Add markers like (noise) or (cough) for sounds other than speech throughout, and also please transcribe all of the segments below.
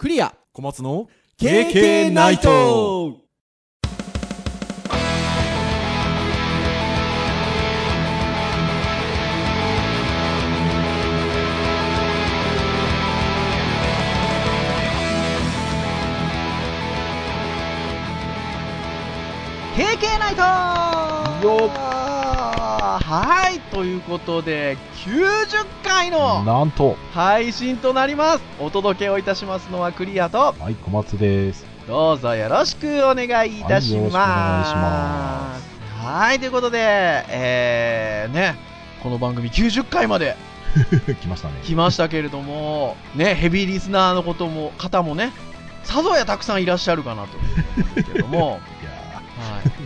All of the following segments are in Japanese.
クリア。小松の KK ナイト。ナイトよっはい、ということで、90回のなんと。配信となります。お届けをいたしますのはクリアと、はい小松です。どうぞよろしくお願いいたします。はいはい、ということで、えー、ね、この番組90回まで。(laughs) 来ましたね。来ましたけれども、ね、ヘビーリスナーのことも、方もね、さぞやたくさんいらっしゃるかなと思うんですけども、(laughs) いやはい、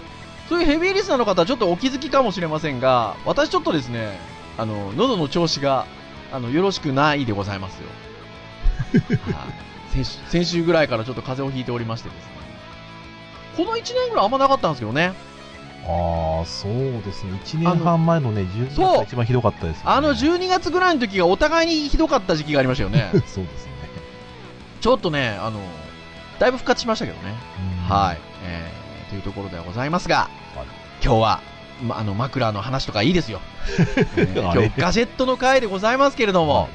そういうヘビーリスナーの方はちょっとお気づきかもしれませんが、私ちょっとですね、あの、喉の調子が、あの、よろしくないでございますよ。(laughs) はい、先週先週ぐらいからちょっと風邪をひいておりましてですね。この1年ぐらいあんまなかったんですけどね。ーああそうですね1年半前のね12月が一番ひどかったですよねあの12月ぐらいの時がお互いにひどかった時期がありましたよね。そうですねちょっとね、あの、だいぶ復活しましたけどね。うんはい。えー、というところではございますが、はい今日は、ま、あの、枕の話とかいいですよ。え (laughs) ーあれ今日、ガジェットの回でございますけれども、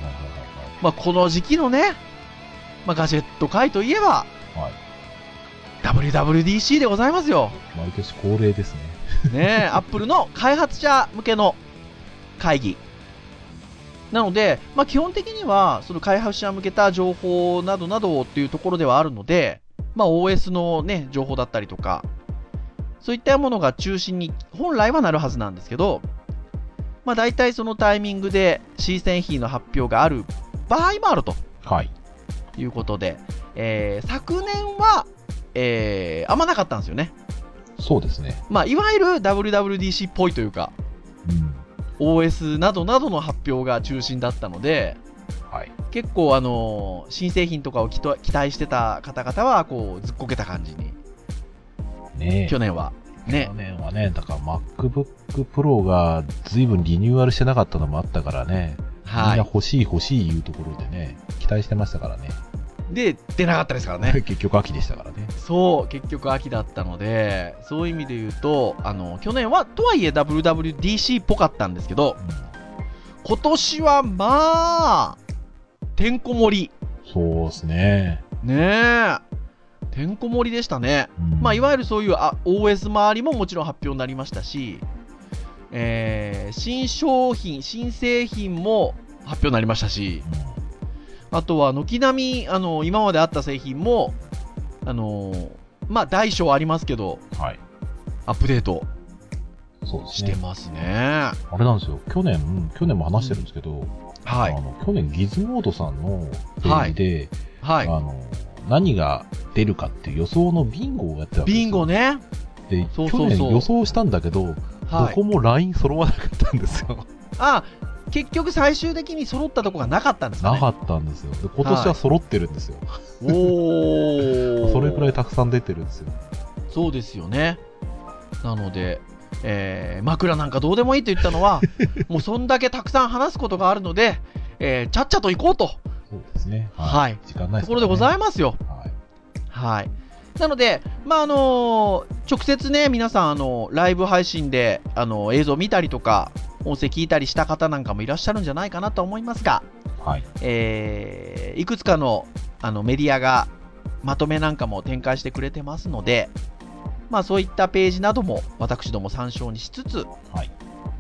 まあ、この時期のね、まあ、ガジェット回といえば、はい WWDC でございますよ。毎年恒例ですねねえ、(laughs) アップルの開発者向けの会議。なので、まあ、基本的には、その開発者向けた情報などなどっていうところではあるので、まあ、OS のね、情報だったりとか、そういったものが中心に本来はなるはずなんですけど、まあ、大体そのタイミングで C 製品の発表がある場合もあると。はい。いうことで、えー昨年は、えーあんまなかったんですよね。そうですね。まあ、いわゆる WWDC っぽいというか、うん。OS などなどの発表が中心だったので、はい。結構あの新製品とかを期と期待してた方々はこうずっこけた感じに、ねえ。去年はね去、年はねだから MacBook Pro が随分リニューアルしてなかったのもあったからねみんは。ない欲しい欲しいいうところでね、期待してましたからね。で、出なかったですからね。(laughs) 結局秋でしたからね。そう、結局秋だったので、そういう意味で言うと、あの去年はとはいえ WWDC っぽかったんですけど、今年はまあ、てんこ盛り。そうですね。ねえ。てんこ盛りでしたね。うんまあ、いわゆるそういうあ OS 周りももちろん発表になりましたし、えー新商品、新製品も発表になりましたし、あとは軒並みあの今まであった製品も、あのーまあ、大小ありますけど、うんはい。アップデートそうですね。してますね。あれなんですよ。去年、去年も話してるんですけど、はい。あの去年ギズモードさんのページで、はい。あの、何が出るかっていう予想のビンゴをやってたわけですよビンゴ。ね。で、そうそうそう去年予想したんだけど、はい。どこもライン揃わなかったんですよ。あ、結局最終的に揃ったとこがなかったんですかね。なかったんですよ。で今年は揃ってるんですよ。おー。(laughs) それくらいたくさん出てるんですよ。そうですよね。なので、えー枕なんかどうでもいいと言ったのは、(laughs) もうそんだけたくさん話すことがあるので、えーちゃっちゃと行こうと、そうですね。はい時間ないですところでございまますよ。す。はい。はい。なので、まあ、あのー直接ね、皆さん、あのライブ配信で、あの映像見たりとか、音声聞いたりした方なんかもいらっしゃるんじゃないかなと思いますが、はい。えーいくつかのあのメディアがまとめなんかも展開してくれてますので、まあ、そういったページなども私ども参照にしつつ、はい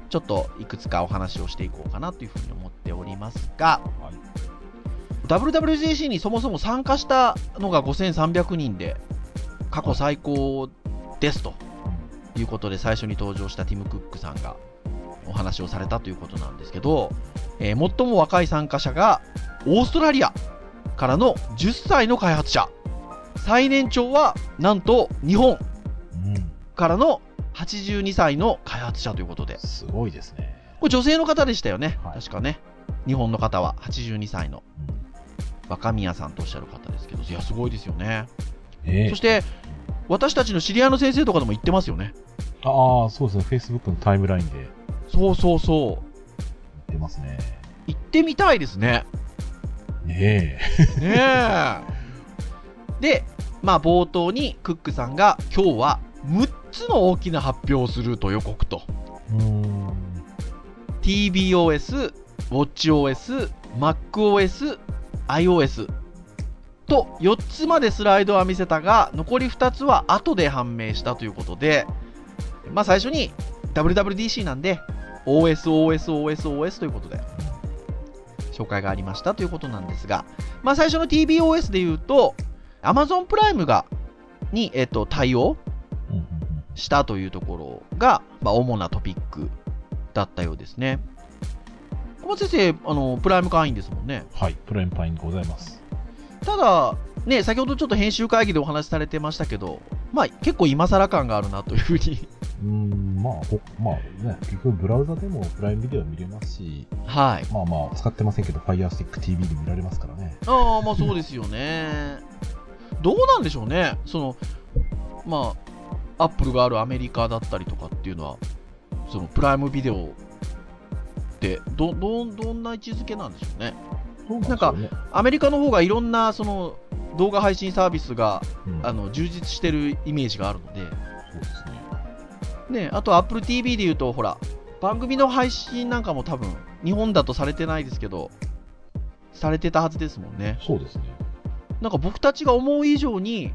ちょっといくつかお話をしていこうかなというふうに思っておりますが、はい WWDC にそもそも参加したのが5300人で過去最高ですということで最初に登場したティム・クックさんがお話をされたということなんですけど、えー最も若い参加者がオーストラリアからの10歳の開発者最年長はなんと日本うん。からの82歳の開発者ということで、すごいですね。これ女性の方でしたよね、はい確かね。日本の方は82歳のうん若宮さんとおっしゃる方ですけど、いや、すごいですよね。ねえそして、私たちの知り合いの先生とかでも言ってますよね。ああ、そうですね。Facebook のタイムラインで言そうそうそう。ってますね。行ってみたいですね。ねえ。ねえ。で、まあ冒頭にクックさんが今日は6つの大きな発表をすると予告と。TBOS、WatchOS、MacOS、iOS と4つまでスライドは見せたが、残り2つは後で判明したということで、まあ最初に WWDC なんで、OS、OS、OS、OS ということで、紹介がありましたということなんですが、まあ最初の TBOS で言うと、Amazon プライムが、に、えっと、対応したというところが、まあ、主なトピックだったようですね。小松先生、あの、プライム会員ですもんね。はい、プライムパインでございます。ただ、ね、先ほどちょっと編集会議でお話しされてましたけど、まあ、結構今更感があるなというふうに。うーん、まあ、ほまあね、結局ブラウザでもプライムビデオ見れますし、はい。まあまあ、使ってませんけど、Fire Stick TV で見られますからね。ああ、まあそうですよね。どうなんでしょうね。その、まあ、アップルがあるアメリカだったりとかっていうのは、そのプライムビデオって、ど、ど、どんな位置づけなんでしょうね。なんでしょうね。アメリカの方がいろんな、その、動画配信サービスが、うんあの、充実してるイメージがあるので、そうですね。ね、あと Apple TV で言うと、ほら、番組の配信なんかも多分、日本だとされてないですけど、されてたはずですもんね。そうですね。なんか僕たちが思う以上に、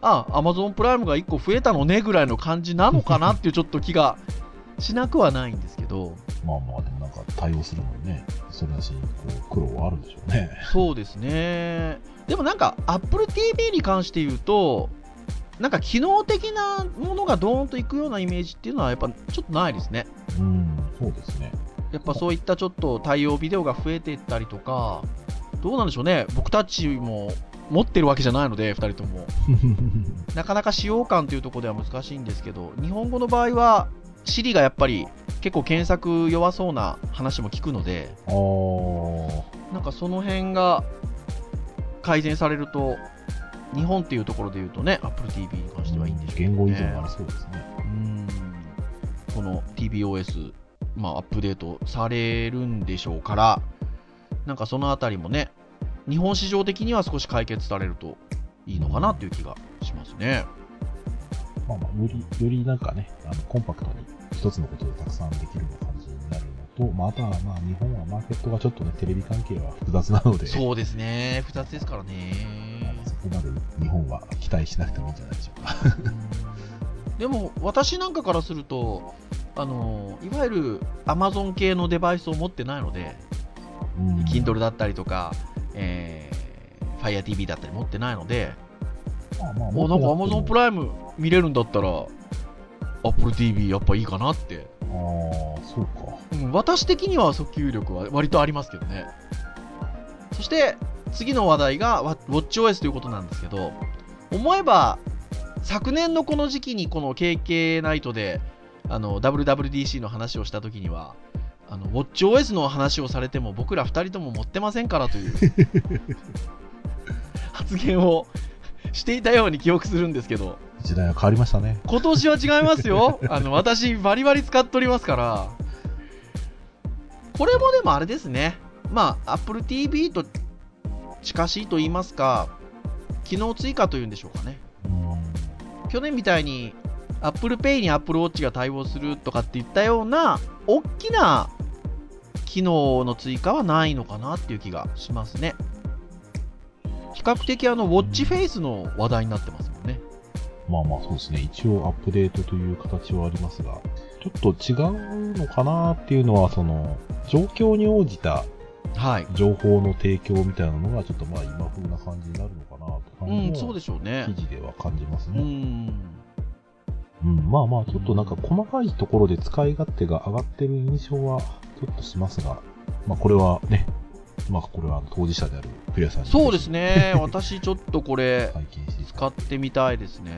あ、Amazon プライムが1個増えたのねぐらいの感じなのかなっていうちょっと気がしなくはないんですけど、まあまあ、で対応するのにね、それなしにこう苦労はあるんでしょうね。そうですね。でもなんか Apple TV に関して言うと、なんか機能的なものがドーンといくようなイメージっていうのはやっぱちょっとないですね。うん、そうですね。やっぱそういったちょっと対応ビデオが増えていったりとか、どうなんでしょうね、僕たちも持ってるわけじゃないので、2人とも。(laughs) なかなか使用感というところでは難しいんですけど、日本語の場合は、Siri がやっぱり結構検索弱そうな話も聞くので、なんかその辺が改善されると、日本っていうところで言うとね、Apple TV に関してはいいんでしょうけどね言語依存がありそうですね。うんこの TBOS、まあ、アップデートされるんでしょうから、なんかそのあたりもね、日本市場的には少し解決されるといいのかなっていう気がしますね。まあまあ、より、よりなんかね、あの、コンパクトに一つのことでたくさんできるような感じになるのと、まあ、あとはまあ、日本はマーケットがちょっとね、テレビ関係は複雑なので、そうですね、2つですからね。そこまで日本は期待しなくてもいいんじゃないでしょうか。でも私なんかからすると、あのいわゆる Amazon 系のデバイスを持ってないので、うん Kindle だったりとか、えー、Fire TV だったり持ってないので、まあまあ、おなんか Amazon プライム見れるんだったら、Apple TV やっぱいいかなって、ああ、そうか。うん私的には訴求力は割とありますけどね。そして、次の話題がわ WatchOS ということなんですけど、思えば、昨年のこの時期にこの KK ナイトで、あの、WWDC の話をした時には、あの、WatchOS の話をされても僕ら2人とも持ってませんからという (laughs) 発言をしていたように記憶するんですけど、時代は変わりましたね。今年は違いますよ。(laughs) あの、私、バリバリ使っておりますから。これもでもあれですね。まあ、Apple TV と近しいと言いますか、機能追加というんでしょうかね。うん。去年みたいに Apple Pay に Apple Watch が対応するとかっていったような、大きな機能の追加はないのかなっていう気がしますね。比較的あの、ウォッチフェイスの話題になってますもんね。まあまあそうですね。一応アップデートという形はありますが、ちょっと違うのかなっていうのは、その、状況に応じたはい。情報の提供みたいなのが、ちょっとまあ今風な感じになるのかなって感うん、そうでしょうね記。事では感じますうね。ん。うん、まあまあ、ちょっとなんか細かいところで使い勝手が上がってる印象はちょっとしますが、まあこれはね、まあこれは当事者であるクリアさんにそうですね。(laughs) 私ちょっとこれ、使ってみたいですね。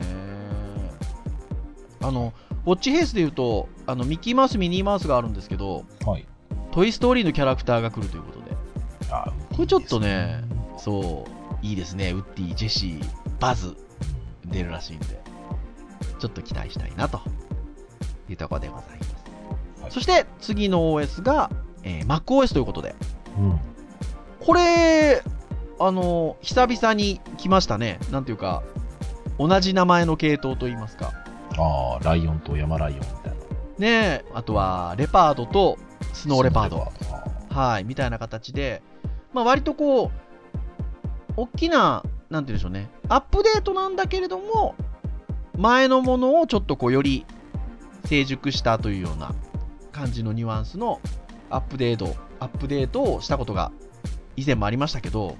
あの、ウォッチフェイスで言うと、あの、ミッキーマウス、ミニーマウスがあるんですけど、はい。トイ・ストーリーのキャラクターが来るということで。あこれちょっとね、そう、いいですね。ウッディ、ジェシー、バズ、出るらしいんで、ちょっと期待したいなというところでございます。はいそして、次の OS が、えー MacOS ということで。うん。これ、あの、久々に来ましたね。なんていうか、同じ名前の系統といいますか。ああ、ライオンと山ライオンみたいな。ねえ、あとは、レパードとスノーレパード。スノーレパードはい、みたいな形で、まあ割とこう、大きな、なんて言うんでしょうね、アップデートなんだけれども、前のものをちょっとこう、より成熟したというような感じのニュアンスのアップデート、アップデートをしたことが以前もありましたけど、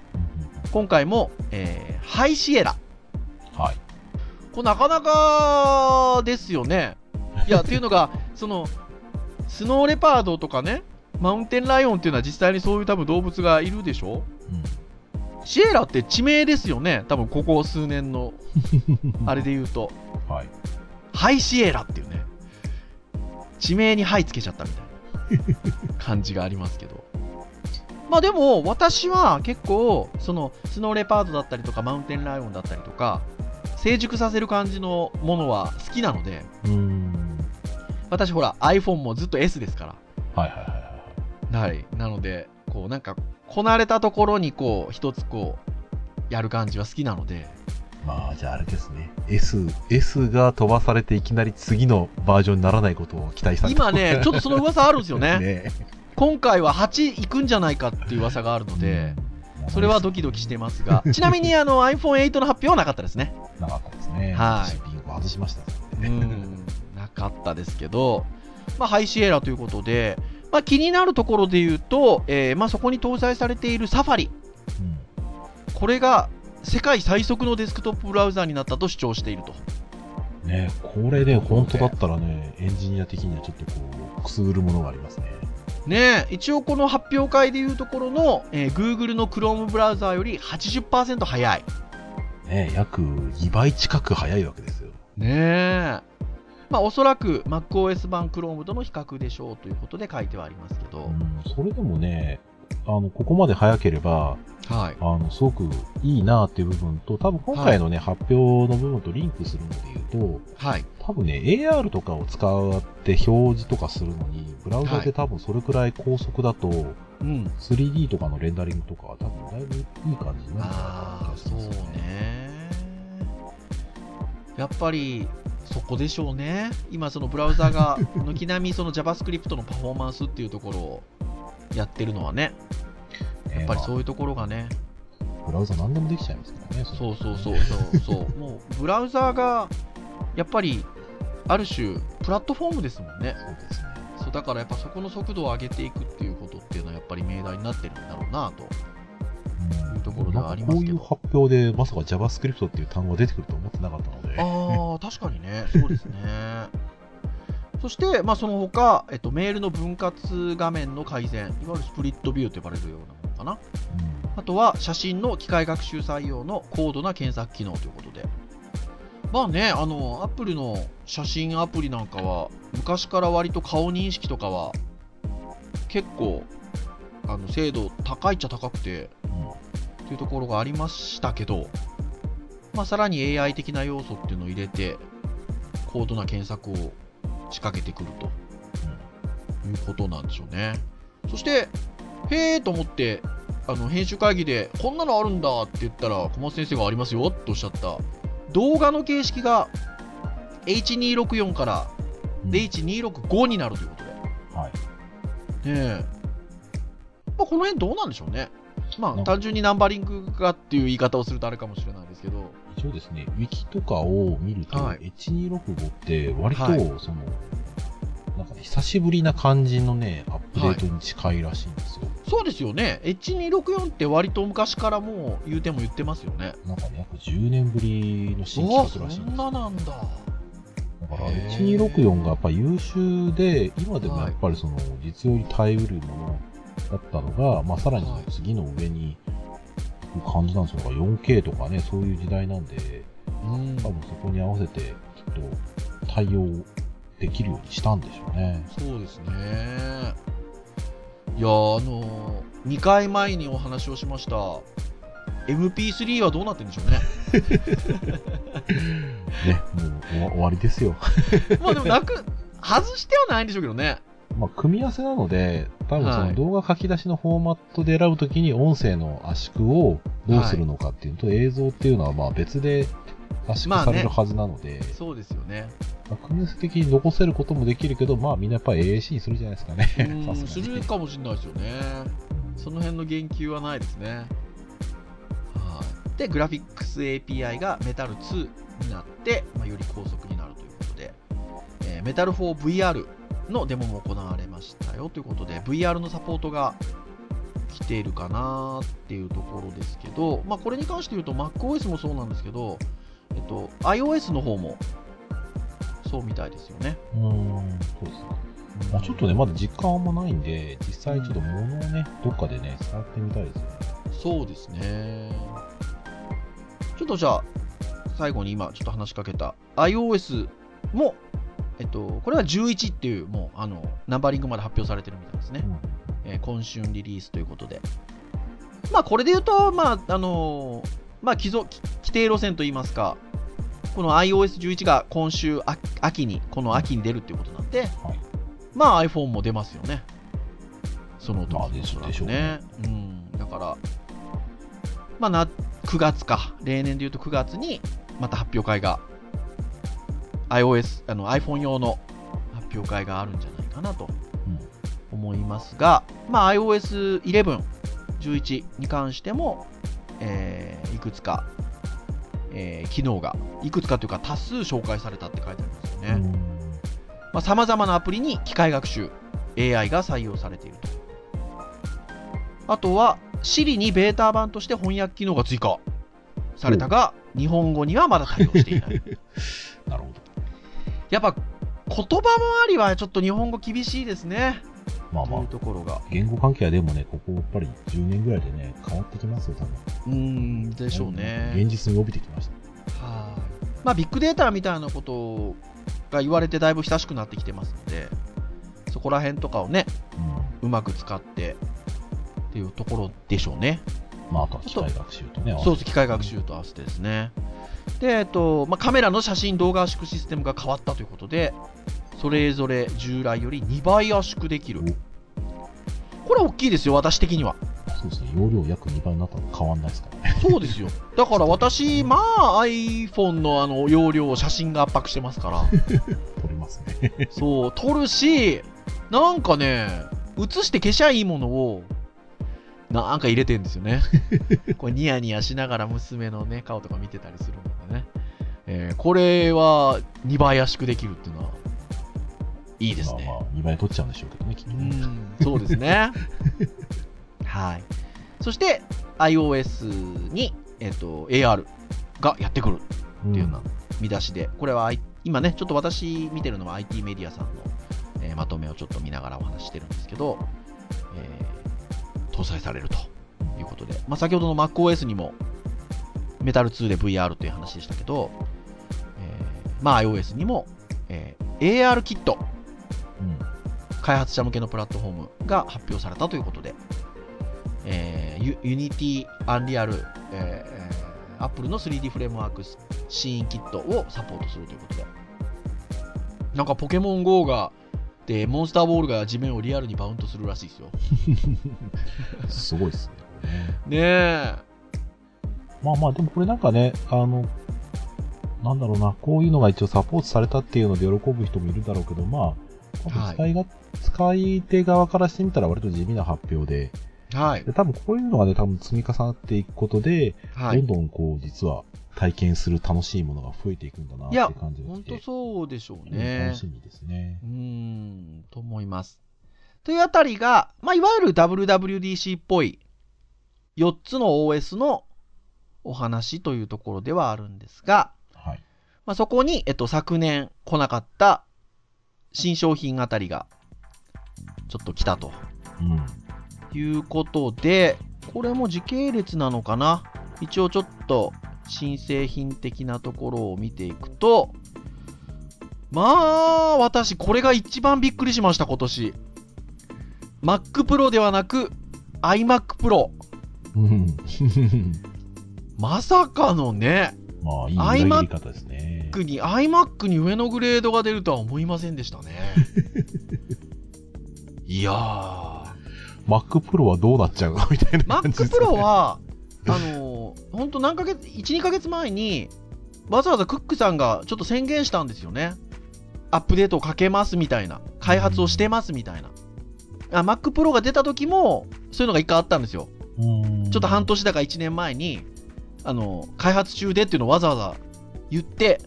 今回も、えー High Sierra。うんはい。これなかなかですよね。(laughs) いや、っていうのが、その、Snow Leopard とかね、 Mountain Lion っていうのは実際にそういう多分動物がいるでしょ？うん Sierra って地名ですよね。多分ここ数年の、(laughs) あれで言うと。はい。 High Sierra っていうね。地名にハイつけちゃったみたいな感じがありますけど。まあでも、私は結構、その、 Snow Leopard だったりとか、 Mountain Lion だったりとか、成熟させる感じのものは好きなので、うーん。私ほら、iPhone もずっと S ですから。はいはいはいはい。はい。なので、こう、なんか、こなれたところに、こう、一つこう、やる感じは好きなので、まあ、じゃああれですね。S、S が飛ばされていきなり次のバージョンにならないことを期待されて今ね、ちょっとその噂あるんですよね。(laughs) ね今回は8いくんじゃないかっていう噂があるので、それはドキドキしてますが、(laughs) ちなみにあの iPhone8 の発表はなかったですね。なかったですね。はい私ビンゴ外しましたうね。ん、なかったですけど、まあ、 High Sierra ということで、まあ、気になるところで言うと、えーまあ、そこに搭載されている Safari、うんこれが世界最速のデスクトップブラウザーになったと主張していると。ねこれね、本当だったらね、エンジニア的にはちょっとこう、くすぐるものがありますね。ねえ一応この発表会でいうところの、えー Google の Chrome ブラウザーより80%早い。ね約2倍近く早いわけですよ。ねえ。まあおそらく MacOS 版 Chrome との比較でしょうということで書いてはありますけど。うん、それでもね、あの、ここまで早ければ、はい。あの、すごくいいなっていう部分と、多分今回のね、発表の部分とリンクするので言うと、はい。多分ね、AR とかを使って表示とかするのに、ブラウザで多分それくらい高速だと、うん。3D とかのレンダリングとかは多分だいぶいい感じになるかな気がしそうますよね。ね。やっぱり、そこでしょうね。今、そのブラウザが、軒並 (laughs) みその JavaScript のパフォーマンスっていうところをやってるのはね、やっぱりそうう。いうところがね、ブラウザ何でもできちゃいますからね。そうそうそうそうそう、(laughs) もうブラウザーがやっぱりある種、プラットフォームですもんね。そうですね。そうだからやっぱそこの速度を上げていくっていうことっていうのはやっぱり命題になってるんだろうなと。うんいうところではありますけどなんかこういう発表で、まさか JavaScript っていう単語が出てくると思ってなかったので。ああ、確かにね、そうですね。(laughs) そして、まあ、その他、えっと、メールの分割画面の改善、いわゆるスプリットビューと呼ばれるようなかな。うんあとは写真の機械学習採用の高度な検索機能ということで。まあね、あの、アップルの写真アプリなんかは、昔から割と顔認識とかは、結構、あの、精度高いっちゃ高くて、というところがありましたけど、まあ、さらに AI 的な要素っていうのを入れて、高度な検索を仕掛けてくるということなんでしょうね。そして、へーと思って、あの編集会議で、こんなのあるんだって言ったら、小松先生がありますよっておっしゃった、動画の形式が H264 からうんで H265 になるということで。ねはい。え。まあ、この辺どうなんでしょうね。まあ、単純にナンバリングがっていう言い方をするとあれかもしれないですけど、一応ですね、ウィキとかを見ると、はい H265 って割と、はいその、なんかね、久しぶりな感じのね、アップデートに近いらしいんですよ。そうですよね。H264 って割と昔からもう言うても言ってますよね。なんかね、約10年ぶりの新企そ画らしいんですよ。んななんだ。だから、へー1264がやっぱ優秀で、今でもやっぱりその、実用に耐えうるものだったのが、まあさらにその次の上に行く感じなんですよ。だから 4K とかね、そういう時代なんで、うん。多分そこに合わせて、きっと対応できるようにしたんでしょうね。そうですね。いやーあのー、2回前にお話をしました MP3 はどうなってるんでしょうね。(laughs) ね、もう終わりですよ。(laughs) まあでもなく、外してはないんでしょうけどね。まあ、組み合わせなので、多分そはいの動画書き出しのフォーマットで選ぶときに音声の圧縮をどうするのかっていうのと、映像っていうのはまあ別で圧縮されるはずなので、そうですよね。まあ、組み合わせ的に残せることもできるけど、まあみんなやっぱり AAC にするじゃないですかね。(laughs) するかもしれないですよね。その辺の言及はないですね。はい。で、グラフィックス API がメタル2になって、まあ、より高速になるということで、えーメタル 4VR のデモも行われましたよということで、VR のサポートが来ているかなっていうところですけど、まあ、これに関して言うと MacOS もそうなんですけど、えっと、iOS の方もそうみたいですよね。うーん、そうですね。まあ、ちょっとね、まだ実感あんまないんで、実際ちょっと物をね、どっかでね、触ってみたいですよね。そうですね。ちょっとじゃあ、最後に今ちょっと話しかけた iOS も、えっと、これは11っていう、もう、あの、ナンバリングまで発表されてるみたいですね。えー今春リリースということで。まあ、これで言うと、まあ、あのーまあ、既存定路線といいますか、この iOS11 が今週あ秋に、この秋に出るっていうことなんで、はいまあ iPhone も出ますよね。その時まあでしょおそらくでしょうねうん。だから、まあな、9月か。例年で言うと9月に、また発表会が、iOS、あの iPhone 用の発表会があるんじゃないかなとうん思いますが、まあ iOS11、11に関しても、えーいくつか、えー機能が、いくつかというか多数紹介されたって書いてありますよね。うんまあ、様々なアプリに機械学習 AI が採用されていると。あとは Siri にベータ版として翻訳機能が追加されたが、日本語にはまだ対応していない。(laughs) なるほやっぱ言葉周りはちょっと日本語厳しいですね。ど。まあまあという、ところが。言語関係はでもね、ここやっぱり10年ぐらいでね、変わってきますよ、多分。うーん、でしょうね。現実に帯びてきました。はい。まあ、ビッグデータみたいなことが言われてだいぶ親しくなってきてますので、そこら辺とかをね、うん。うまく使ってっていうところでしょうね。まあ、あとは機械学習とね、そうです、機械学習と合わせてですね。で、えっと、まあ、カメラの写真動画圧縮システムが変わったということで、それぞれ従来より2倍圧縮できる。これは大きいですよ、私的には。そうですね、容量約2倍になったの変わんないですからね。そうですよ。だから私、まあ iPhone のあの容量を写真が圧迫してますから。(laughs) 取れますね。そう、撮るし、なんかね、映して消しゃいいものを、なんか入れてんですよね。(laughs) これニヤニヤしながら娘のね、顔とか見てたりするのでね。えーこれは2倍圧縮できるっていうのは、いいですね。まあまあ、2倍取っちゃうんでしょうけどね、きっとうね。ん、そうですね。(laughs) はい。そして、iOS に、えっ、と、AR がやってくるうんっていうような見出しで、これは今ね、ちょっと私見てるのは IT メディアさんの、えーまとめをちょっと見ながらお話ししてるんですけど、えー搭載されるということで、まあ、先ほどの MacOS にもメタル2で VR という話でしたけど、えーまあ、iOS にも、えー AR キットうん開発者向けのプラットフォームが発表されたということで、えー、ユ Unity、Unreal、えーえー Apple の 3D フレームワークスシーンキットをサポートするということで、なんかポケモン GO が、で、モンスターボールが地面をリアルにバウンドするらしいですよ。すごいですねねえ。まあまあ、でもこれなんかね、あの、なんだろうな、こういうのが一応サポートされたっていうので喜ぶ人もいるだろうけど、まあ、多分はい使いが、使い手側からしてみたら割と地味な発表で、はい。で多分こういうのがね、多分積み重なっていくことで、はい。どんどんこう、実は体験する楽しいものが増えていくんだなって感じが本当して、そうでしょううんね楽。しみですねう。ーん、と思います。というあたりが、まあ、いわゆる WWDC っぽい4つの OS のお話というところではあるんですが、はい。まあ、そこに、えっと、昨年来なかった新商品あたりがちょっと来たとうん。いうことで、これも時系列なのかな？一応ちょっと新製品的なところを見ていくと、まあ、私、これが一番びっくりしました、今年。Mac Pro ではなく、iMac Pro。うん。(laughs) まさかのね、まあ、いい方ですね。に、iMac に上のグレードが出るとは思いませんでしたね。(laughs) いやー、Mac Pro はどうなっちゃうの？みたいな感じ Mac Pro は、あのー、本当何ヶ月、1、2ヶ月前に、わざわざクックさんがちょっと宣言したんですよね。アップデートをかけますみたいな。開発をしてますみたいな。あ Mac Pro が出た時も、そういうのが一回あったんですよ。うんちょっと半年だか1年前に、あの、開発中でっていうのをわざわざ言って、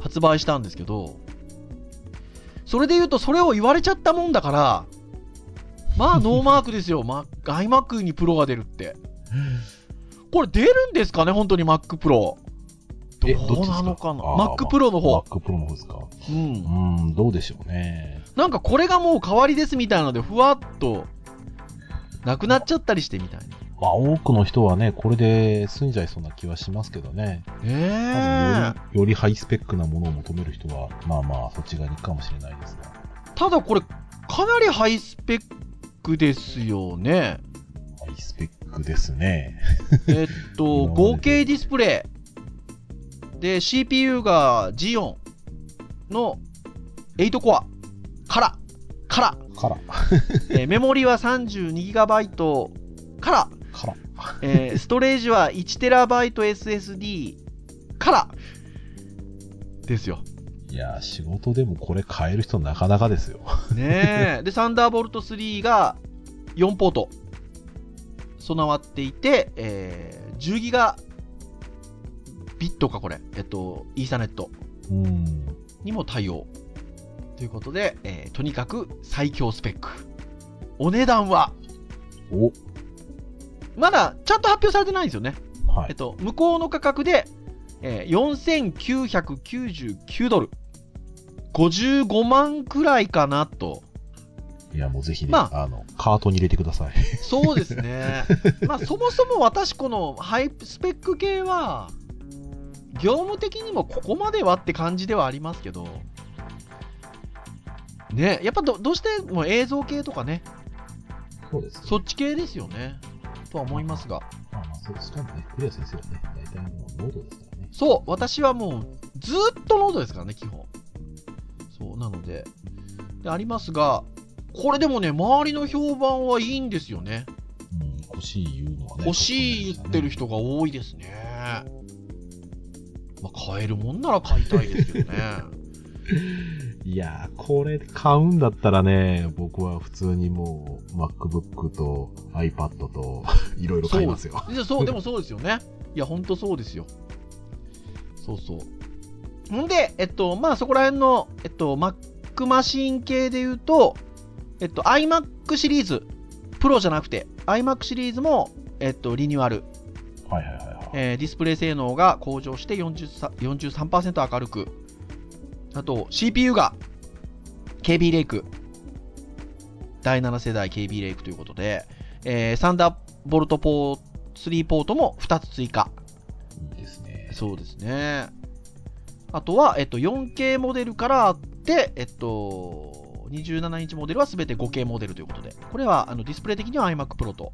発売したんですけど、それで言うと、それを言われちゃったもんだから、まあ、(laughs) ノーマークですよ。ま、iMac にプロが出るって。これ出るんですかね？本当に Mac Pro。えどうなのかな ?Mac Pro の方。Mac Pro の方ですか？うん。うん、どうでしょうね。なんかこれがもう代わりですみたいなので、ふわっと、なくなっちゃったりしてみたいな。まあ、多くの人はね、これで済んじゃいそうな気はしますけどね。多分ねえ。より、よりハイスペックなものを求める人は、まあまあ、そっち側に行くかもしれないですが。ただこれ、かなりハイスペックですよね。ハイスペックですね。えっと、(laughs) 合計ディスプレイ。で、CPU が Xeon の8コアから、から、から、えーメモリは 32GB から、から。えーストレージは 1TBSSD から、ですよ。いやー、仕事でもこれ買える人なかなかですよ。ねえ。(laughs) で、サンダーボルト3が4ポート備わっていて、えー10ギガビットか、これ。えっと、イーサネットうん。にも対応。ということで、えーとにかく最強スペック。お値段は、お、まだちゃんと発表されてないんですよね。はい。えっと、向こうの価格で、えー4999ドル。55万くらいかなと。いや、もうぜひね、まあの、カートに入れてください。そうですね。(laughs) まあ、そもそも私、このハイスペック系は、業務的にもここまではって感じではありますけど、ね、やっぱどどうしても映像系とかね、そうですそっち系ですよね、とは思いますが、まあまあ、そうしかもね、クリア先生はね、大体もうノートですからね。そう、私はもうずーっとノートですからね、基本。そう、なので、でありますが、これでもね、周りの評判はいいんですよね。うん、欲しい言うのはね。欲しい言ってる人が多いですね。まあ、買えるもんなら買いたいですけどね。(laughs) いやー、これ買うんだったらね、僕は普通にもう MacBook と iPad と (laughs) いろいろ買いますよ。いやそう、でもそうですよね。いや、ほんとそうですよ。そうそう。ほんで、えっと、まあそこら辺の、えっと、Mac マシン系で言うと、えっと、iMac シリーズ、プロじゃなくて、iMac シリーズも、えっと、リニューアル、はいはいはいはい。えーディスプレイ性能が向上して40 43%明るく、あと CPU が KB レイク、第7世代 KB レイクということで、えーサンダーボルトポー3ポートも2つ追加。いいですね。そうですね。あとは、えっと、4K モデルからあって、えっと、27インチモデルは全て 5K モデルということで、これはあのディスプレイ的には iMac Pro と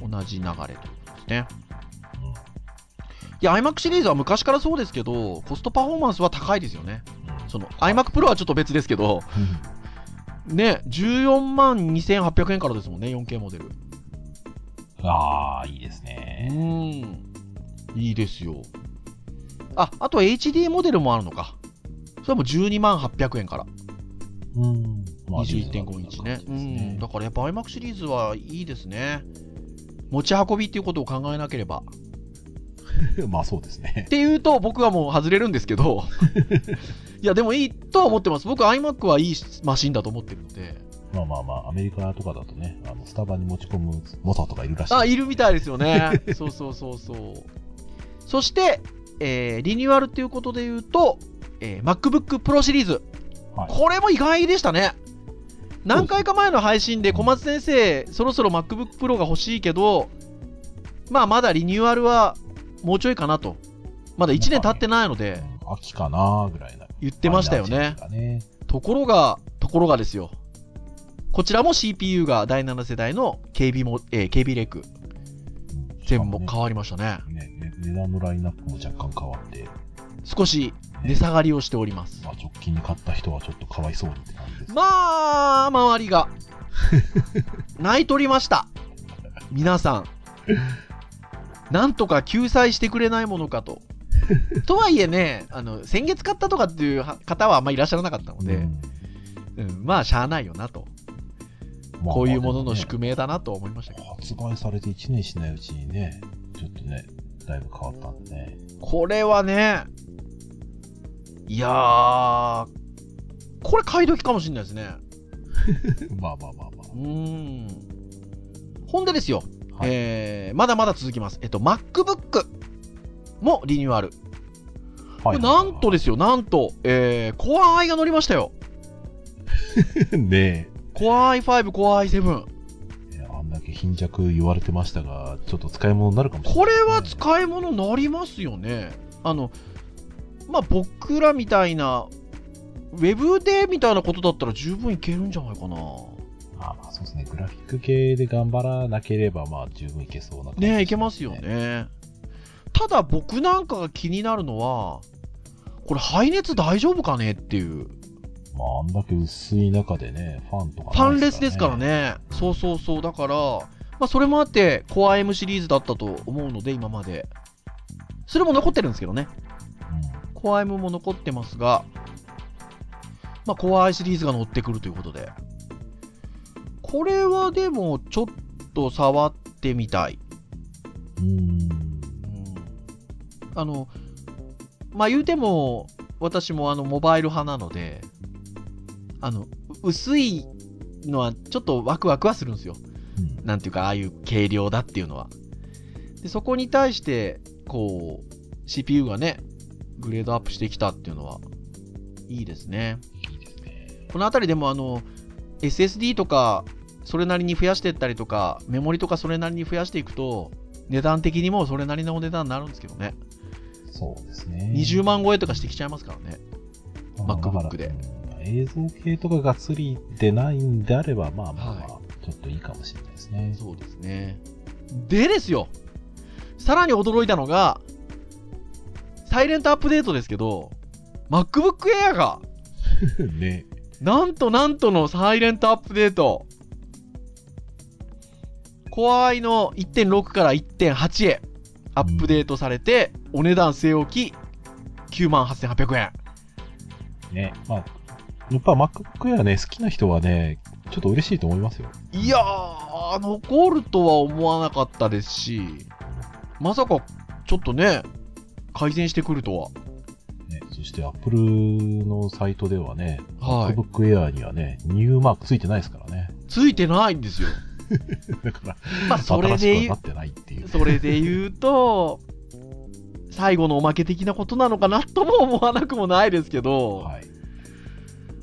同じ流れということですね。いや、iMac シリーズは昔からそうですけど、コストパフォーマンスは高いですよね。その iMac Pro はちょっと別ですけど、ね、14万2800円からですもんね、4K モデル。ああ、いいですうね。ーん。いいですよ。あ、あと HD モデルもあるのか。それも12万800円から。うん。まあ21.5インチね。ねん。だからやっぱ iMac シリーズはいいですね。持ち運びっていうことを考えなければ。(laughs) まあそうですねっ。ていうと僕はもう外れるんですけど。(laughs) いや、でもいいとは思ってます。僕 iMac はいいマシンだと思ってるので。まあまあまあ、アメリカとかだとね、あのスタバに持ち込む猛者とかいるらしい。あ、いるみたいですよね。(laughs) そうそうそうそう。そして、えーリニューアルっていうことで言うと、えー MacBook Pro シリーズ。はいこれも意外でしたね。何回か前の配信で小松先生、そろそろ MacBook Pro が欲しいけど、まあまだリニューアルはもうちょいかなと。まだ1年経ってないので、うん秋かなぐらいな。言ってましたよね。ね。ところが、ところがですよ。こちらも CPU が第7世代の KB も、えー KB レイク。全部変わりましたね。ねね値段のラインナップも若干変わって、少し値下がりをしております。まあ、直近に買った人はちょっとかわいそうにって感じです。まあ、周りが、(laughs) 泣いとりました。皆さん。なんとか救済してくれないものかと。(laughs) とはいえね、あの、先月買ったとかっていう方はあんまりいらっしゃらなかったので、うんうん、まあ、しゃあないよなと。まあこういうもののまあ宿命だなと思いましたけど。発売されて1年しないうちにね、ちょっとね、だいぶ変わったんでね。これはね、いやー、これ買い時かもしれないですね。(laughs) まあまあまあまうーん。ほんでですよ、あ。はい。えー、まだまだ続きます。えっと、MacBook もリニューアル。これなんとですよ、なんと、えー、Core i が乗りましたよ。(laughs) す。ね Core i5、Core i7。え。あんだけ貧弱言われてましたが、ちょっと使い物になるかもしれない、これは使い物になりますよね。あの、まあ、僕らみたいな、ウェブでみたいなことだったら十分いけるんじゃないかな。あまあそうですね。グラフィック系で頑張らなければ、まあ十分いけそうな感じ、ねえ、いけますよ。ね。ただ僕なんかが気になるのは、これ排熱大丈夫かねっていう。まああんだけ薄い中でね、ファンとか、ファンレスですから。ね。そうそうそう。だから、まあそれもあって、Core M シリーズだったと思うので、今まで。それも残ってるんですけどね。う Core M も残ってますが、まあ Core i シリーズが乗ってくるということで。これはでも、ちょっと触ってみたい。ん。うん。うんあの、まあ言うても、私もあのモバイル派なので、あの、薄いのはちょっとワクワクはするんですよ。うんなんていうか、ああいう軽量だっていうのは。で、そこに対して、こう、CPU がね、グレードアップしてきたっていうのは、いいですね。このあたりでもあの、SSD とか、それなりに増やしていったりとか、メモリとかそれなりに増やしていくと、値段的にもそれなりのお値段になるんですけどね。そうですね。20万超えとかしてきちゃいますからね。まあ MacBook で映像系とかがっつりでないんであれば、まあまあまあ、はちょっといいかもしれないですね。そうですね。でですよ。さらに驚いたのが、サイレントアップデートですけど、MacBook Air が、(laughs) ね。なんとなんとのサイレントアップデート。(laughs) Core i の1.6から1.8へアップデートされて、お値段据え置き、98,800円。ね。まあ、やっぱ MacBook Air ね、好きな人はね、ちょっと嬉しいと思いますよ。いやー、残るとは思わなかったですし、まさか、ちょっとね、改善してくるとは。ね、そして Apple のサイトではね、はい MacBook Air にはね、ニューマークついてないですからね。ついてないんですよ。(laughs) だから、まあ、それで言う。それで言うと、最後のおまけ的なことなのかなとも思わなくもないですけど、はい。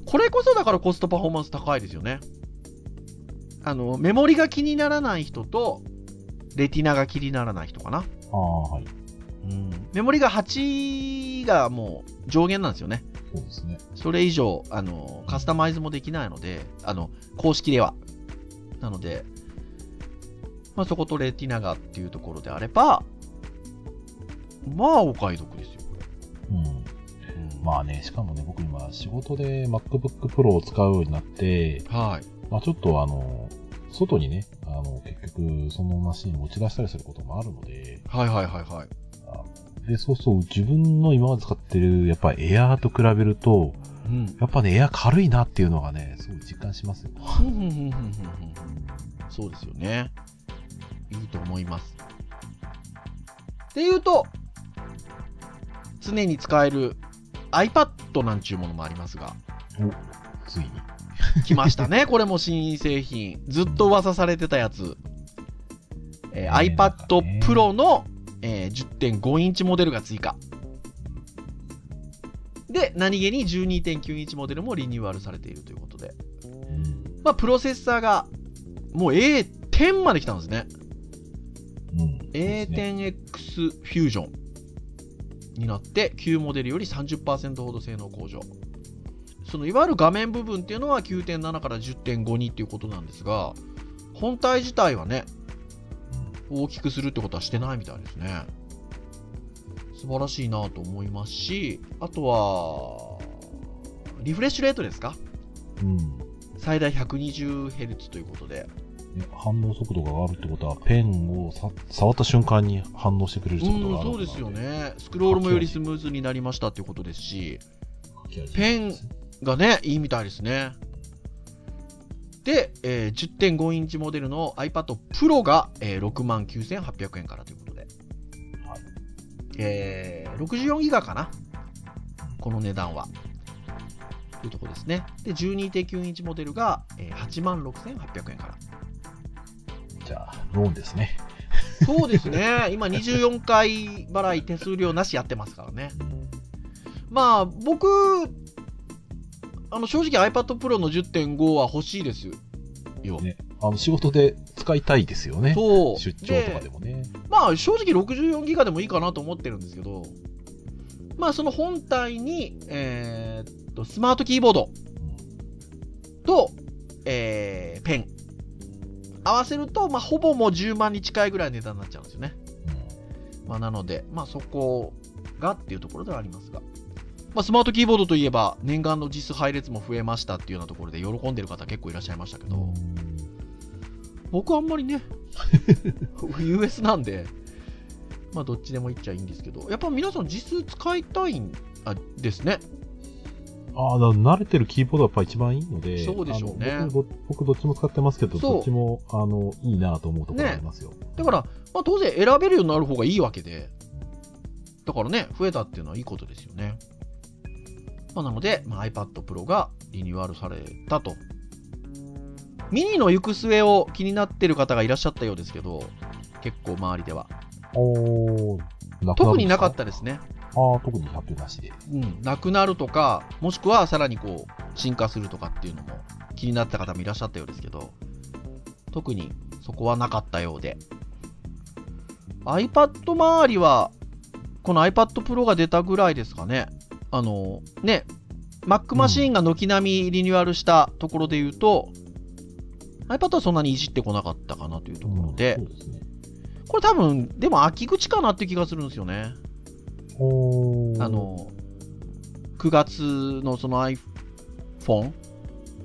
これこそだからコストパフォーマンス高いですよね。あの、メモリが気にならない人と、レティナが気にならない人かな。ああ、はい。メモリが8がもう上限なんですよね。そうですね。それ以上、あの、カスタマイズもできないので、あの、公式では。なので、まあ、そことレティナがっていうところであれば、まあ、お買い得ですよ。うん。まあね、しかもね、僕今仕事で MacBook Pro を使うようになって、はい。まあちょっとあの、外にね、あの、結局そのマシンを持ち出したりすることもあるので、はいはいはいはい。で、そうそう、自分の今まで使ってる、やっぱりエアーと比べると、うん。やっぱね、エアー軽いなっていうのがね、すごい実感しますよ。そうですよね。いいと思います。っていうと、常に使える iPad なんちゅうものもありますが、ついに。(laughs) 来ましたね。これも新製品。ずっと噂されてたやつ。えー iPad ね Pro の、えー10.5インチモデルが追加。で、何気に12.9インチモデルもリニューアルされているということで。うん。まあ、プロセッサーが、もう A10 まで来たんですね。うん。そうですね A10X フュージョンになって、旧モデルより30%ほど性能向上。そのいわゆる画面部分っていうのは9.7から10.5にっていうことなんですが、本体自体はね、大きくするってことはしてないみたいですね。素晴らしいなと思いますし、あとは、リフレッシュレートですか？うん。最大 120Hz ということで、ね反応速度が上がるってことは、ペンをさ触った瞬間に反応してくれるってことがあるうん、そうですよ。ね。スクロールもよりスムーズになりましたっていうことですし、ペンがね、いいみたいですね。で、えー10.5インチモデルの iPad Pro が、えー、69,800円からということで。はいえー、64ギガかな？この値段は。というところですね。で、12.9インチモデルが、えー、86,800円から。じゃあ、ローンですね。そうですね。今24回払い手数料なしやってますからね。まあ、僕、あの正直 iPad Pro の10.5は欲しいですよ。ねあの仕事で使いたいですよね。そう。出張とかでもね。まあ、正直64ギガでもいいかなと思ってるんですけど、まあ、その本体に、えーっと、スマートキーボードと、えー、ペン。合わせると、まあ、ほぼもう10万に近いぐらい値段になっちゃうんですよね。まあ、なので、まあ、そこがっていうところではありますが。まあ、スマートキーボードといえば、念願の実配列も増えましたっていうようなところで喜んでる方結構いらっしゃいましたけど、僕あんまりね、(laughs) US なんで、まあどっちでもいっちゃいいんですけど、やっぱ皆さん実数使いたいんですね。ああ、だ慣れてるキーボードがやっぱ一番いいので、そうでしょうね僕ど僕どっちも使ってますけど、どっちも、あの、いいなと思うところありますよ。だから、まあ当然選べるようになる方がいいわけで、だからね、増えたっていうのはいいことですよね。まあなので、まあ、iPad Pro がリニューアルされたと。ミニの行く末を気になってる方がいらっしゃったようですけど、結構周りでは。お特になかったですね。ああ、特に発表なしで。うん、なくなるとか、もしくはさらにこう、進化するとかっていうのも気になった方もいらっしゃったようですけど、特にそこはなかったようで。iPad 周りは、この iPad Pro が出たぐらいですかね。あの、ね、Mac マシーンが軒並みリニューアルしたところで言うと、iPad はそんなにいじってこなかったかなというところで、そうですね。これ多分、でも秋口かなって気がするんですよね。あ、の、9月のその iPhone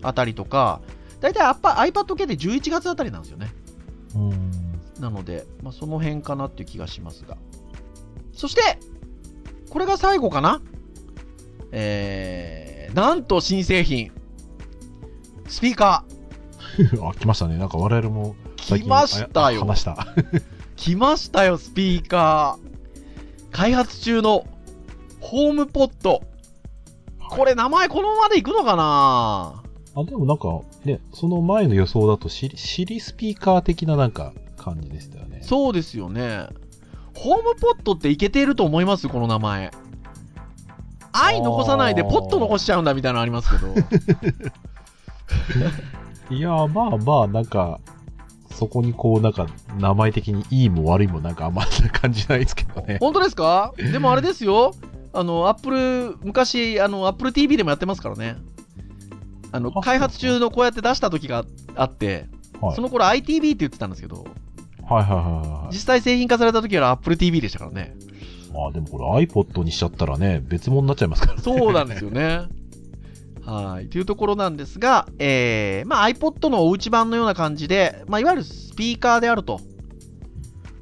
あたりとか、だいたい iPad 系で11月あたりなんですよね。うん。なので、まあ、その辺かなっていう気がしますが。そして、これが最後かな？えー、なんと新製品。スピーカ (laughs) あ、来ましたね。なんか我々も来ましたよ。あ話した。(laughs) 来ましたよ、スピーカー。開発中のホームポット。これ名前このままでいくのかな？あ、でもなんか、ね、その前の予想だとシリ、シリスピーカー的ななんか感じでしたよね。そうですよね。ホームポットっていけていると思います？この名前。愛残さないでポット残しちゃうんだみたいなのありますけど。(laughs) いやー、まあまあ、なんか、そこにこう、なんか、名前的にいいも悪いもなんかあんま感じないですけどね。本当ですか？でもあれですよ。あの、アップル、昔、あの、アップル TV でもやってますからね。あの、あ開発中のこうやって出した時があって、はいその頃 ITV って言ってたんですけど、はいはいはいはい実際製品化された時は Apple TV でしたからね。ああ、でもこれ iPod にしちゃったらね、別物になっちゃいますからね。そうなんですよね。はい。というところなんですが、えー、まあ iPod のおうち版のような感じで、まあいわゆるスピーカーであると。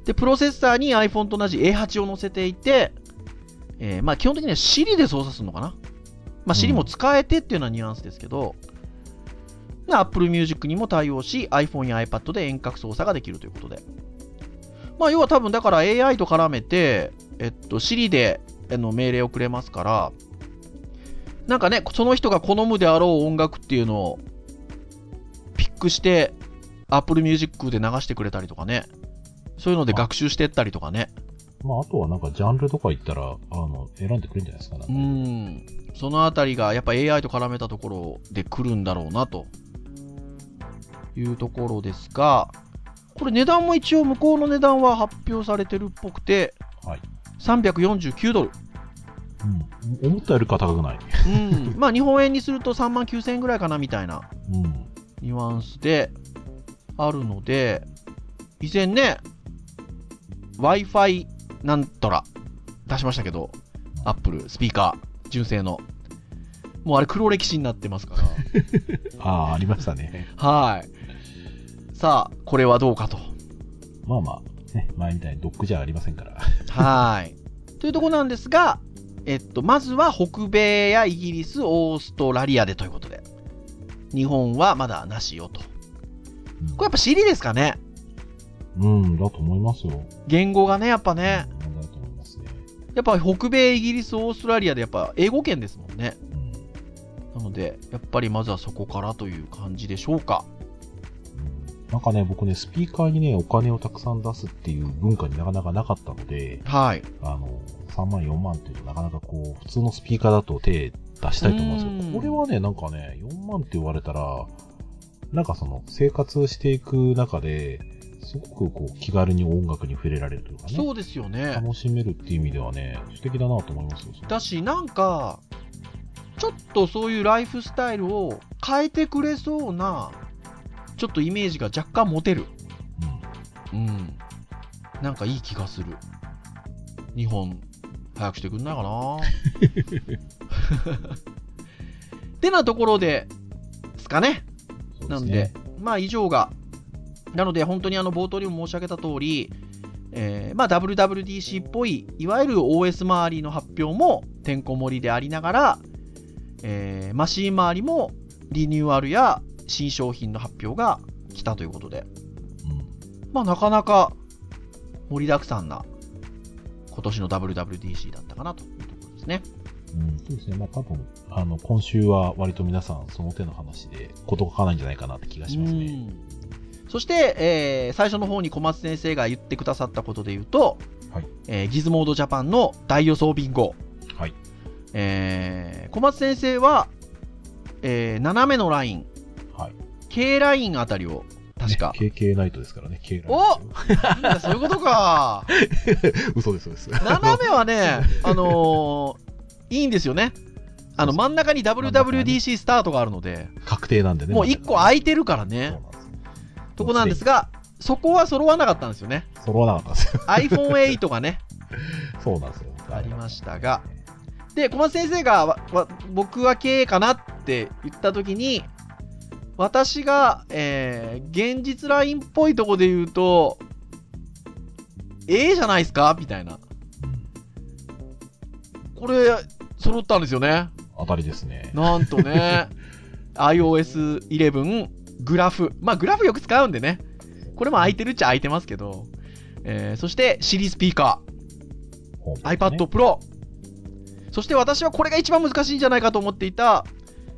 で、プロセッサーに iPhone と同じ A8 を載せていて、えー、まあ基本的には Siri で操作するのかな。まあ Siri も使えてっていうようなニュアンスですけど、で Apple Music にも対応し、iPhone や iPad で遠隔操作ができるということで。まあ要は多分だから AI と絡めて、えっと、Siri であの命令をくれますから、なんかね、その人が好むであろう音楽っていうのをピックして、Apple Music で流してくれたりとかね、そういうので学習してったりとかね。まあ、あとはなんかジャンルとか言ったら、あの、選んでくれるんじゃないですかね。うん。そのあたりがやっぱ AI と絡めたところで来るんだろうなというところですが、これ値段も一応向こうの値段は発表されてるっぽくて、はい。349ドル。うん。思ったよりか高くない。うん。まあ日本円にすると3万9000円ぐらいかなみたいなうん。ニュアンスであるので、以前ね、Wi-Fi なんとら出しましたけど、Apple スピーカー、純正の。もうあれ黒歴史になってますから。(laughs) ああ、ありましたね。はい。さあ、これはどうかと。まあまあ、ね、前みたいにドックじゃありませんから。はい。というところなんですが、えっと、まずは北米やイギリス、オーストラリアでということで。日本はまだなしよと。うんこれやっぱ CD ですかねうん、だと思いますよ。言語がね、やっぱね。うんだと思いますね。やっぱ北米、イギリス、オーストラリアでやっぱ英語圏ですもんね。うんなので、やっぱりまずはそこからという感じでしょうか。うんなんかね、僕ね、スピーカーにね、お金をたくさん出すっていう文化になかなかなかったので、はい。あの、3万、4万っていうとなかなかこう、普通のスピーカーだと手出したいと思うんですうんよ。これはね、なんかね、4万って言われたら、なんかその、生活していく中で、すごくこう、気軽に音楽に触れられるというかね。そうですよね。楽しめるっていう意味ではね、素敵だなと思いますよ。だし、なんか、ちょっとそういうライフスタイルを変えてくれそうな、ちょっとイメージが若干持てる。うん。うん。なんかいい気がする。日本、早くしてくんないかな (laughs) ってなところで、ですかね。そうなんで、まあ以上が、なので本当にあの冒頭にも申し上げた通り、えーまあ WWDC っぽい、いわゆる OS 周りの発表もてんこ盛りでありながら、えーマシーン周りもリニューアルや新商品の発表が来たということで、うん。まあなかなか盛りだくさんな今年の WWDC だったかなというところですね。うん、そうですね。まあ多分、あの、今週は割と皆さんその手の話で事書かないんじゃないかなって気がしますね。うんそして、えー最初の方に小松先生が言ってくださったことで言うと、はいえーギズモードジャパンの大予想ビンゴ、はい。えー小松先生は、えー斜めのラインはい。K ラインあたりを確か、ね KK ナイトですからね、K ライト。お (laughs) そういうことか (laughs) 嘘です、嘘です。斜めはね (laughs) あのーいいんですよねあの真ん中に WWDC スタートがあるので、確定なんでね。もう1個空いてるからねそうなんですとこなんですがそこは揃わなかったんですよね揃わなかったんですよ。iPhone8 がねそうなんですよ。ありましたが。で、小松先生が僕は K かなって言ったときに、私が、えー現実ラインっぽいとこで言うと、A じゃないですか？みたいな。これ、揃ったんですよね。当たりですね。なんとね、(laughs) iOS11 グラフ。まあ、グラフよく使うんでね。これも空いてるっちゃ空いてますけど。えーそして、シリスピーカー。ホームページ iPad ね Pro。そして私はこれが一番難しいんじゃないかと思っていた、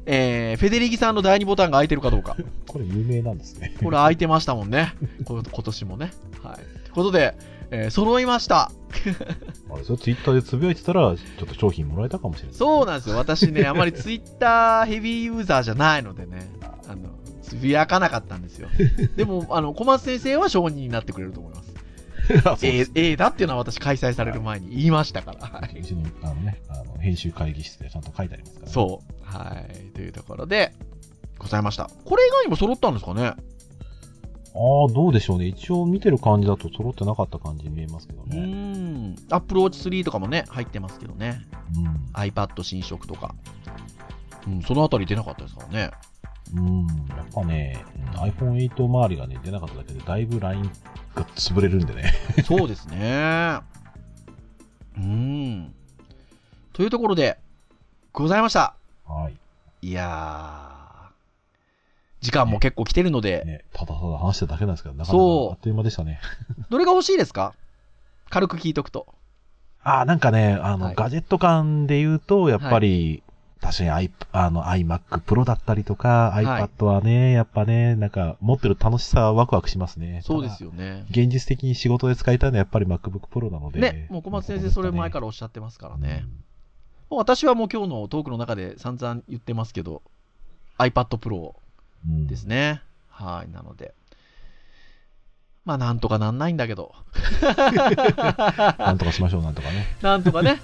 えーフェデリギさんの第2ボタンが開いてるかどうか。(laughs) これ有名なんですね。これ開いてましたもんね。(laughs) こ今年もね。はい。ということで、えー揃いました。(laughs) あれ、それツイッターでつぶやいてたら、ちょっと商品もらえたかもしれない。そうなんですよ。私ね、あまり Twitter ヘビーユーザーじゃないのでね、あの、つぶやかなかったんですよ。でも、あの、小松先生は承認になってくれると思います。A, す A だっていうのは私開催される前に言いましたから。はいうちの、あのね、あの、編集会議室でちゃんと書いてありますから、ね。そう。はい。というところで、ございました。これ以外にも揃ったんですかね？ああ、どうでしょうね。一応見てる感じだと揃ってなかった感じに見えますけどうね。ん。Apple Watch 3とかもね、入ってますけどね。うん。iPad 新色とか。うん、そのあたり出なかったですからね。うん。やっぱね、うん iPhone8 周りがね、出なかっただけで、だいぶラインが潰れるんでね。そうですね。うん。というところで、ございました。はい。いやー。時間も結構来てるので、ね、ただただ話しただけなんですけど、なかなかそうあっという間でしたね。(laughs) どれが欲しいですか？軽く聞いとくと。ああ、なんかね、あの、はいガジェット感で言うと、やっぱり、確かに i、あの、iMac Pro だったりとか、はい iPad はね、やっぱね、なんか、持ってる楽しさはワクワクしますね。そうですよ。よね。現実的に仕事で使いたいのはやっぱり MacBook Pro なので。ね、もう小松先生それ前かららおっしゃってますからね。もう私はもう今日のトークの中で散々言ってますけど、iPad Pro うんですね。はい、なので。まあ、なんとかなんないんだけど。なんとかしましょう、なんとかね。(laughs) なんとかね、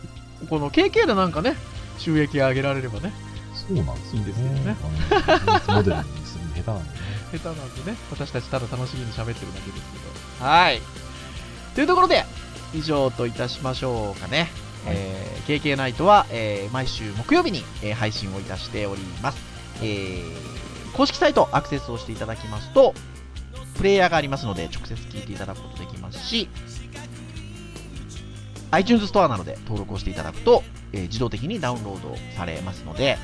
この KK でなんかね、収益上げられればね、そうなんですよ、いいんですよねあのビジネスモデルにするの下手なんでね。下手なんでね、私たちただ楽しみに喋ってるだけですけど。はい。というところで、以上といたしましょうかね。えー KK ナイトは、えー毎週木曜日に、えー配信をいたしております。えー公式サイトアクセスをしていただきますと、プレイヤーがありますので直接聞いていただくことできますし、iTunes ストアなどで登録をしていただくと、えー自動的にダウンロードされますので、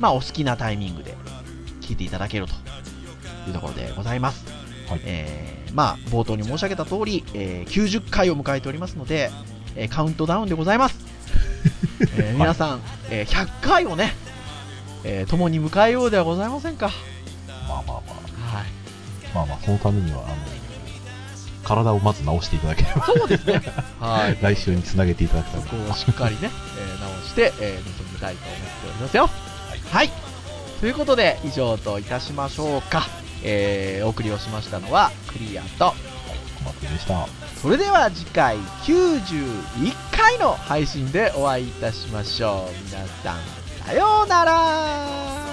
まあ、お好きなタイミングで聞いていただけるというところでございます。はいえーまあ、冒頭に申し上げた通り、えー90回を迎えておりますので、えーカウントダウンでございます。(laughs) えー皆さん、えー100回をね、えー共に迎えようではございませんか。まあまあまはい。あ、まあまあ、そのためには、あの、体をまず直していただければ、そうですね。はい。(laughs) 来週につなげていただくために。そこをしっかりね、えー直して、えー臨みたいと思っておりますよ。はい。ということで、以上といたしましょうか。えーお送りをしましたのは、クリアと、でした。それでは次回91回の配信でお会いいたしましょう。皆さん、さようなら